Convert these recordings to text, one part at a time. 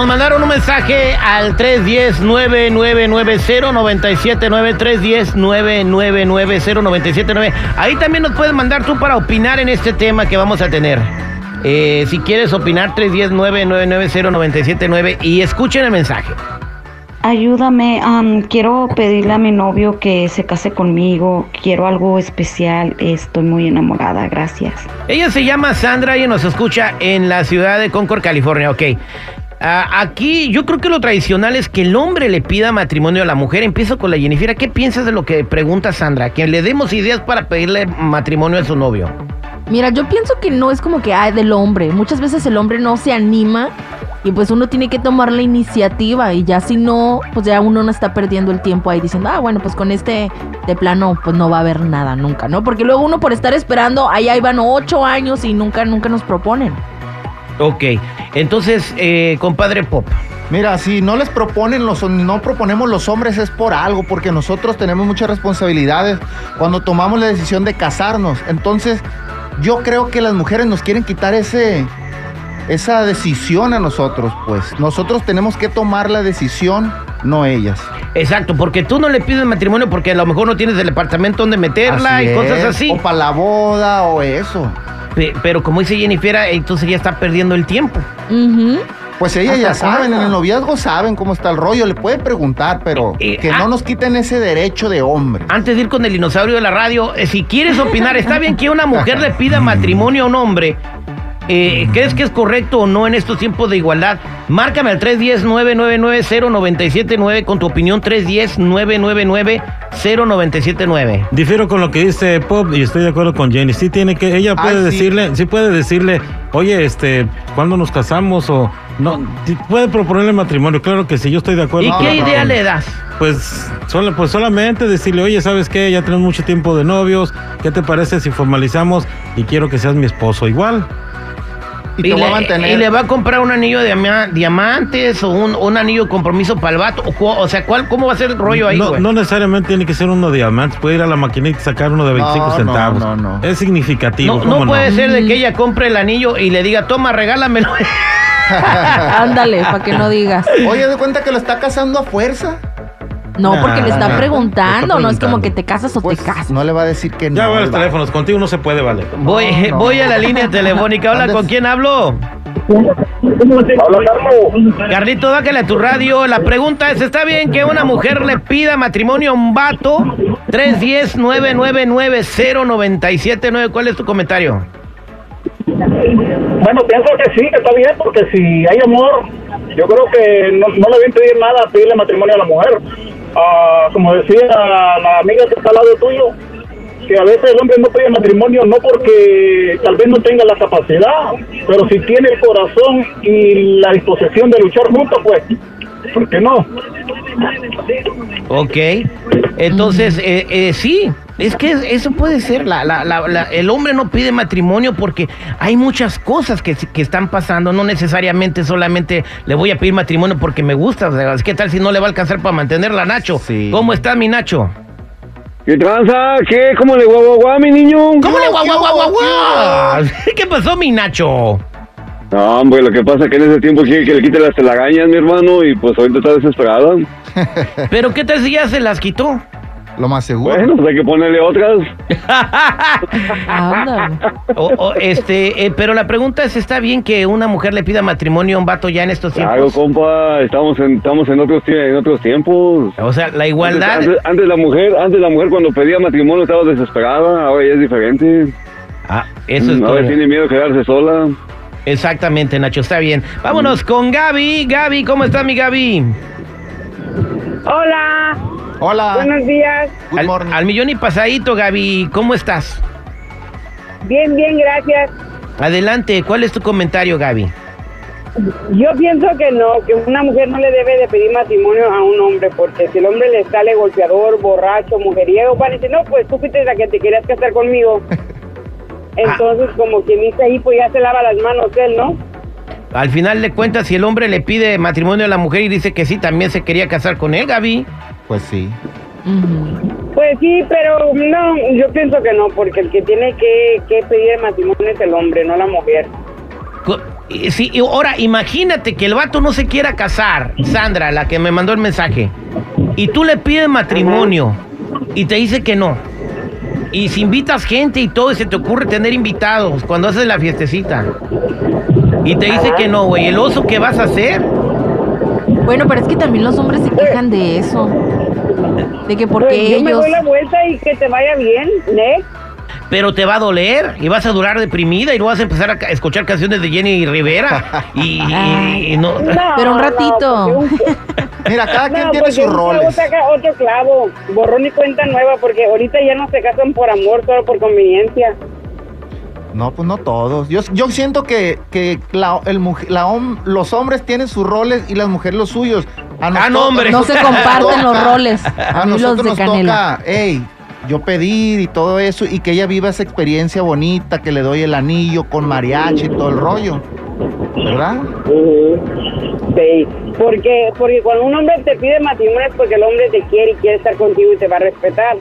Nos mandaron un mensaje al 310-9990-979 310-9990-979 Ahí también nos puedes mandar tú para opinar en este tema que vamos a tener. Eh, si quieres opinar, 310-999-0979 y escuchen el mensaje. Ayúdame, am, quiero pedirle a mi novio que se case conmigo, quiero algo especial, estoy muy enamorada, gracias. Ella se llama Sandra y nos escucha en la ciudad de Concord, California. Ok. Ah, aquí yo creo que lo tradicional es que el hombre le pida matrimonio a la mujer. Empiezo con la Jennifer. ¿Qué piensas de lo que pregunta Sandra? Que le demos ideas para pedirle matrimonio a su novio. Mira, yo pienso que no es como que hay del hombre. Muchas veces el hombre no se anima y pues uno tiene que tomar la iniciativa y ya si no, pues ya uno no está perdiendo el tiempo ahí diciendo, ah, bueno, pues con este de plano pues no va a haber nada nunca, ¿no? Porque luego uno por estar esperando, ahí van ocho años y nunca, nunca nos proponen. Ok. Entonces, eh, compadre Pop. Mira, si no les proponen, los, no proponemos los hombres es por algo, porque nosotros tenemos muchas responsabilidades cuando tomamos la decisión de casarnos. Entonces, yo creo que las mujeres nos quieren quitar ese, esa decisión a nosotros, pues. Nosotros tenemos que tomar la decisión, no ellas. Exacto, porque tú no le pides matrimonio porque a lo mejor no tienes el departamento donde meterla Así y cosas así. O para la boda o eso. Pe- Pero como dice Jennifer, entonces ya está perdiendo el tiempo. Pues ellas ya ¿Hasta saben, en el noviazgo saben cómo está el rollo, le pueden preguntar, pero Eh, eh, que ah. no nos quiten ese derecho de hombre. Antes de ir con el dinosaurio de la radio, eh, si quieres opinar, está bien que una mujer le pida matrimonio a un hombre. Eh, ¿Crees que es correcto o no en estos tiempos de igualdad? Márcame al 310-999-0979 con tu opinión 310-999-0979. Difiero con lo que dice Pop y estoy de acuerdo con Jenny. Sí tiene que, ella Ay, puede decirle, sí puede decirle, oye, este, ¿cuándo nos casamos? O no, puede proponerle matrimonio, claro que sí, yo estoy de acuerdo. ¿Y qué idea le das? Pues, solo, pues solamente decirle, oye, ¿sabes qué? Ya tenemos mucho tiempo de novios, ¿qué te parece si formalizamos y quiero que seas mi esposo? Igual. Y, te voy a le, mantener. y le va a comprar un anillo de ama- diamantes o un, un anillo compromiso para el vato. O, sea, ¿cuál, ¿cómo va a ser el rollo ahí, no, güey? no necesariamente tiene que ser uno de diamantes, puede ir a la maquinita y sacar uno de 25 No, no, centavos. no, no. Es significativo. No, ¿cómo no puede ser de que ella compre el anillo y le diga, toma, regálamelo. Ándale, para que no digas. Oye, de cuenta que lo está casando a fuerza. No, Nah, porque le está nah, preguntando, está no es como que te casas o Pues te casas. no le va a decir que no. Ya voy a los teléfonos, contigo no se puede, vale. Voy, No, no. voy a la línea telefónica. Hola, ¿Dónde ¿con quién hablo? Carlito, bájale a tu radio. La pregunta es, ¿está bien que una mujer le pida matrimonio a un vato? 310-999-0979. ¿Cuál es tu comentario? Bueno, pienso que sí, que está bien, porque si hay amor, yo creo que no, no le voy a impedir nada pedirle matrimonio a la mujer. Ah, como decía la amiga que está al lado tuyo, que a veces el hombre no pide matrimonio no porque tal vez no tenga la capacidad, pero si tiene el corazón y la disposición de luchar juntos, pues, ¿por qué no? Ok. Entonces, eh, eh, sí, es que eso puede ser. La, la- la- la- el hombre no pide matrimonio porque hay muchas cosas que, que están pasando. No necesariamente solamente le voy a pedir matrimonio porque me gusta. O sea, ¿Qué tal si no le va a alcanzar para mantenerla, Nacho? Sí. ¿Cómo está mi Nacho? ¿Qué tranza? ¿Qué? ¿Cómo le guau guau guau, mi niño? ¿Cómo le guau, ¿Qué guau, guau, guau, hubo, guau? ¿Qué pasó, mi Nacho? No, hombre, lo que pasa es que en ese tiempo quiere que le quite las telarañas, mi hermano, y pues ahorita está desesperada. ¿Pero qué tal si ya se las quitó? Lo más seguro. Bueno, pues hay que ponerle otras. Ándale. O- o, este, eh, pero la pregunta es, ¿está bien que una mujer le pida matrimonio a un vato ya en estos Claro, tiempos? compa, estamos en, estamos en otros en otros tiempos. O sea, la igualdad... antes, antes la mujer, antes la mujer cuando pedía matrimonio estaba desesperada, ahora ya es diferente. Ah, eso es Mm, todo. ahora tiene miedo de quedarse sola. Exactamente, Nacho, está bien. Vámonos con Gaby. Gaby, ¿cómo está mi Gaby? Hola, Hola. buenos días. Al, al millón y pasadito, Gaby, ¿cómo estás? Bien, bien, gracias. Adelante, ¿cuál es tu comentario, Gaby? Yo pienso que no, que una mujer no le debe de pedir matrimonio a un hombre, porque si el hombre le sale golpeador, borracho, mujeriego, van a decir, no, pues tú fuiste la que te querías casar conmigo. Entonces, como quien dice ahí, pues ya se lava las manos él, ¿no? Al final de cuentas, si el hombre le pide matrimonio a la mujer y dice que sí, también se quería casar con él, Gaby. Pues sí. Pues sí, pero no, yo pienso que no, porque el que tiene que, que pedir el matrimonio es el hombre, no la mujer. Sí, y ahora imagínate que el vato no se quiera casar, Sandra, la que me mandó el mensaje, y tú le pides matrimonio y te dice que no. Y si invitas gente y todo, y se te ocurre tener invitados cuando haces la fiestecita. Y te dice que no, güey, ¿el oso qué vas a hacer? Bueno, pero es que también los hombres se quejan de eso. De que porque Pues yo me ellos... doy la vuelta y que te vaya bien, ¿ne? Pero te va a doler y vas a durar deprimida y no vas a empezar a escuchar canciones de Jenny Rivera. Y, y- y no. Pero un ratito. Mira, cada quien No, tiene porque sus un roles. saca otro clavo, borrón y cuenta nueva, porque ahorita ya no se casan por amor, solo por conveniencia. No, pues no todos. Yo, yo siento que, que la, el la los hombres tienen sus roles y las mujeres los suyos. A Ah, no, nosotros- hombre. No se comparten los roles. A A mí los nosotros de nos toca, hey, yo pedir y todo eso y que ella viva esa experiencia bonita, que le doy el anillo con mariachi y todo el rollo. ¿Verdad? Sí, porque, porque cuando un hombre te pide matrimonio es porque el hombre te quiere y quiere estar contigo y te va a respetar.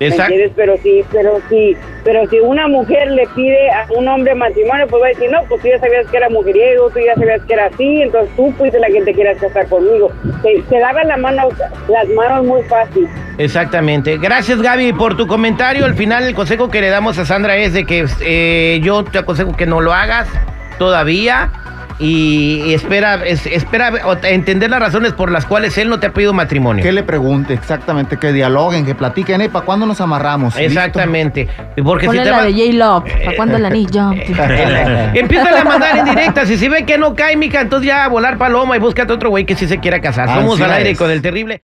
¿Me Exacto. Pero sí, pero sí, pero si una mujer le pide a un hombre matrimonio, pues va a decir, no, pues tú ya sabías que era mujeriego, tú ya sabías que era así, entonces tú fuiste la que te quieras casar conmigo. Se, se daban la mano, las manos muy fácil. Exactamente. Gracias, Gaby, por tu comentario. Al final, el consejo que le damos a Sandra es de que eh, yo te aconsejo que no lo hagas todavía. Y, espera, es- espera entender las razones por las cuales él no te ha pedido matrimonio. Que le pregunte exactamente, que dialoguen, que platiquen, ¿eh? ¿Para cuándo nos amarramos? Exactamente. Porque Ponle si te la va- de J-Love. ¿Para cuándo el anillo? Empieza a mandar en directas y si ve que no cae, mija, entonces ya a volar paloma y búscate otro güey que sí se quiera casar. Así Somos al aire es. con el terrible.